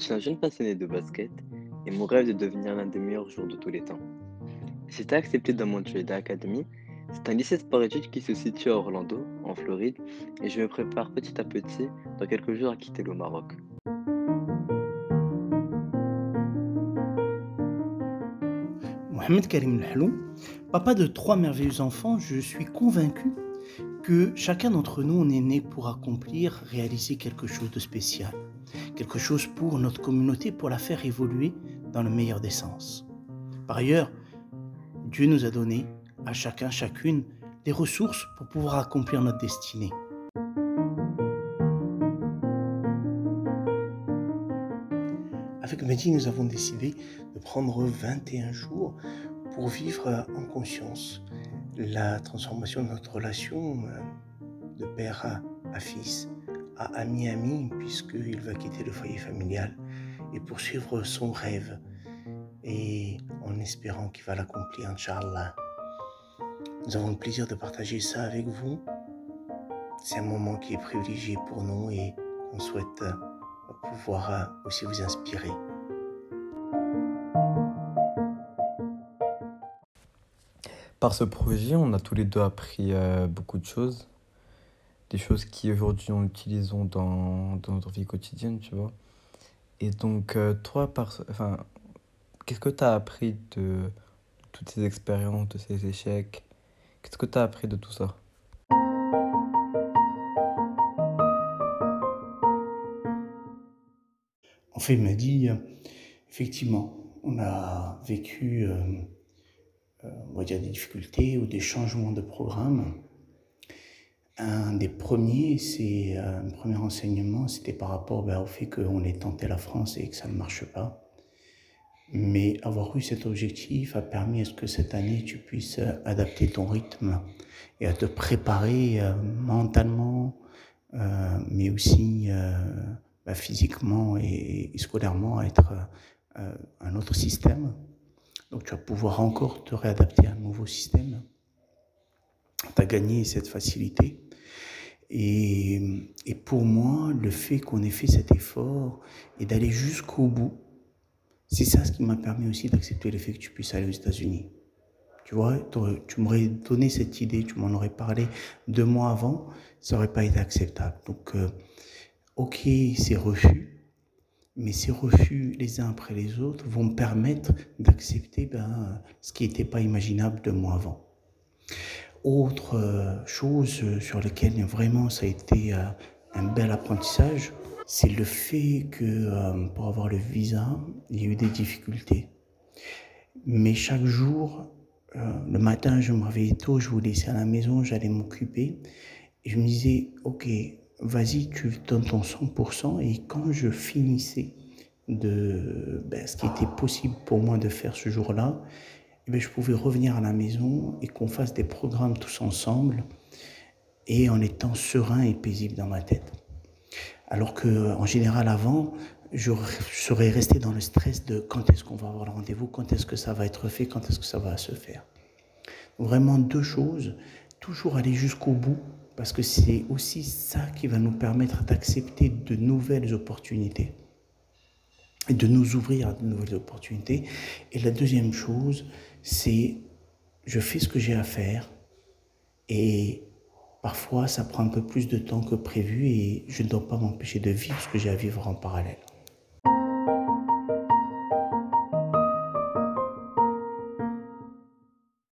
suis un jeune passionné de basket et mon rêve est de devenir l'un des meilleurs joueurs de tous les temps. Été accepté dans Montreal Academy. C'est un lycée sport-études qui se situe à Orlando, en Floride, et je me prépare petit à petit dans quelques jours à quitter le Maroc. Mohamed Karim Lhalou, papa de trois merveilleux enfants, je suis convaincu que chacun d'entre nous, on est né pour accomplir, réaliser quelque chose de spécial, quelque chose pour notre communauté, pour la faire évoluer dans le meilleur des sens. Par ailleurs, Dieu nous a donné à chacun, chacune, des ressources pour pouvoir accomplir notre destinée. Avec Mehdi, nous avons décidé de prendre 21 jours pour vivre en conscience la transformation de notre relation de père à, fils, à ami-ami, puisqu'il va quitter le foyer familial et poursuivre son rêve, et en espérant qu'il va l'accomplir, Inch'Allah. Nous avons le plaisir de partager ça avec vous. C'est un moment qui est privilégié pour nous et on souhaite euh, pouvoir euh, aussi vous inspirer. Par ce projet, on a tous les deux appris euh, beaucoup de choses. Des choses qui aujourd'hui nous utilisons dans, dans, notre vie quotidienne, tu vois. Et donc, euh, toi, enfin, qu'est-ce que tu as appris de toutes ces expériences, de ces échecs? Qu'est-ce que tu as appris de tout ça? En fait, il m'a dit, effectivement, on a vécu euh, on va dire des difficultés ou des changements de programme. Un des premiers, c'est euh, un premier enseignement, c'était par rapport ben, au fait qu'on ait tenté la France et que ça ne marche pas. Mais avoir eu cet objectif a permis à ce que cette année tu puisses euh, adapter ton rythme et à te préparer mentalement, mais aussi ben, physiquement et, scolairement à être un autre système. Donc tu vas pouvoir encore te réadapter à un nouveau système. Tu as gagné cette facilité. Et, pour moi, le fait qu'on ait fait cet effort et d'aller jusqu'au bout, c'est ça ce qui m'a permis aussi d'accepter le fait que tu puisses aller aux États-Unis. Tu vois, tu m'aurais donné cette idée, tu m'en aurais parlé deux mois avant, ça n'aurait pas été acceptable. Donc, euh, ok, c'est refus, mais ces refus les uns après les autres vont me permettre d'accepter ben, ce qui n'était pas imaginable de moi avant. Autre euh, chose sur laquelle vraiment ça a été euh, un bel apprentissage, c'est le fait que euh, pour avoir le visa, il y a eu des difficultés. Mais chaque jour, le matin, je me réveillais tôt, je vous laissais à la maison, j'allais m'occuper. Je me disais, ok, vas-y, tu donnes ton 100%. Et quand je finissais de ben, ce qui était possible pour moi de faire ce jour-là, eh ben, je pouvais revenir à la maison et qu'on fasse des programmes tous ensemble et en étant serein et paisible dans ma tête. Alors que, en général, avant, je serais resté dans le stress de quand est-ce qu'on va avoir le rendez-vous, quand est-ce que ça va être fait, quand est-ce que ça va se faire. Vraiment deux choses, toujours aller jusqu'au bout parce que c'est aussi ça qui va nous permettre d'accepter de nouvelles opportunités et de nous ouvrir à de nouvelles opportunités. Et la deuxième chose, c'est je fais ce que j'ai à faire et parfois ça prend un peu plus de temps que prévu et je ne dois pas m'empêcher de vivre ce que j'ai à vivre en parallèle.